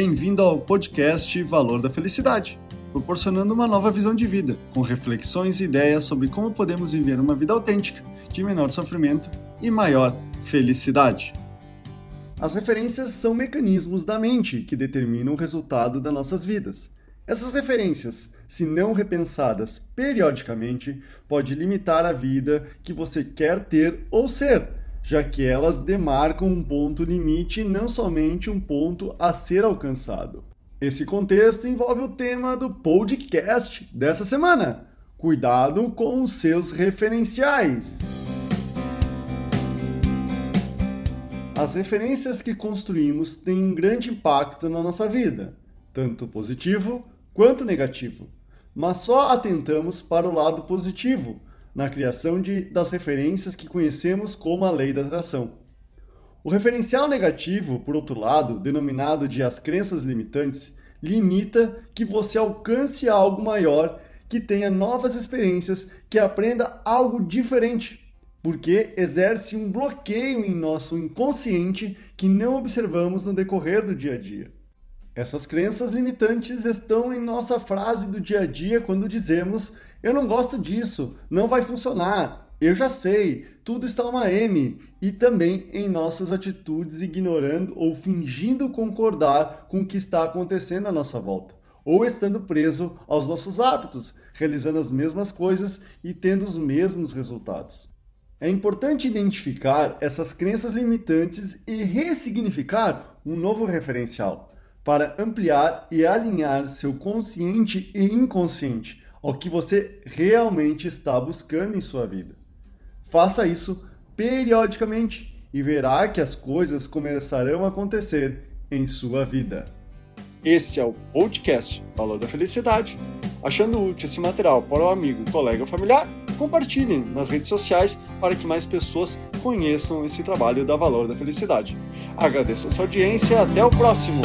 Bem-vindo ao podcast Valor da Felicidade, proporcionando uma nova visão de vida, com reflexões e ideias sobre como podemos viver uma vida autêntica, de menor sofrimento e maior felicidade. As referências são mecanismos da mente que determinam o resultado das nossas vidas. Essas referências, se não repensadas periodicamente, pode limitar a vida que você quer ter ou ser, já que elas demarcam um ponto limite e não somente um ponto a ser alcançado. Esse contexto envolve o tema do podcast dessa semana. Cuidado com os seus referenciais. As referências que construímos têm um grande impacto na nossa vida, tanto positivo quanto negativo. Mas só atentamos para o lado positivo na criação de, das referências que conhecemos como a lei da atração. O referencial negativo, por outro lado, denominado de as crenças limitantes, limita que você alcance algo maior, que tenha novas experiências, que aprenda algo diferente porque exerce um bloqueio em nosso inconsciente que não observamos no decorrer do dia a dia. Essas crenças limitantes estão em nossa frase do dia a dia quando dizemos: Eu não gosto disso, não vai funcionar, eu já sei, tudo está uma M, e também em nossas atitudes ignorando ou fingindo concordar com o que está acontecendo à nossa volta, ou estando preso aos nossos hábitos, realizando as mesmas coisas e tendo os mesmos resultados. É importante identificar essas crenças limitantes e ressignificar um novo referencial para ampliar e alinhar seu consciente e inconsciente ao que você realmente está buscando em sua vida. Faça isso periodicamente e verá que as coisas começarão a acontecer em sua vida. Esse é o podcast Valor da Felicidade. Achando útil esse material para o amigo, colega ou familiar, compartilhem nas redes sociais para que mais pessoas conheçam esse trabalho da Valor da Felicidade. Agradeço a sua audiência e até o próximo!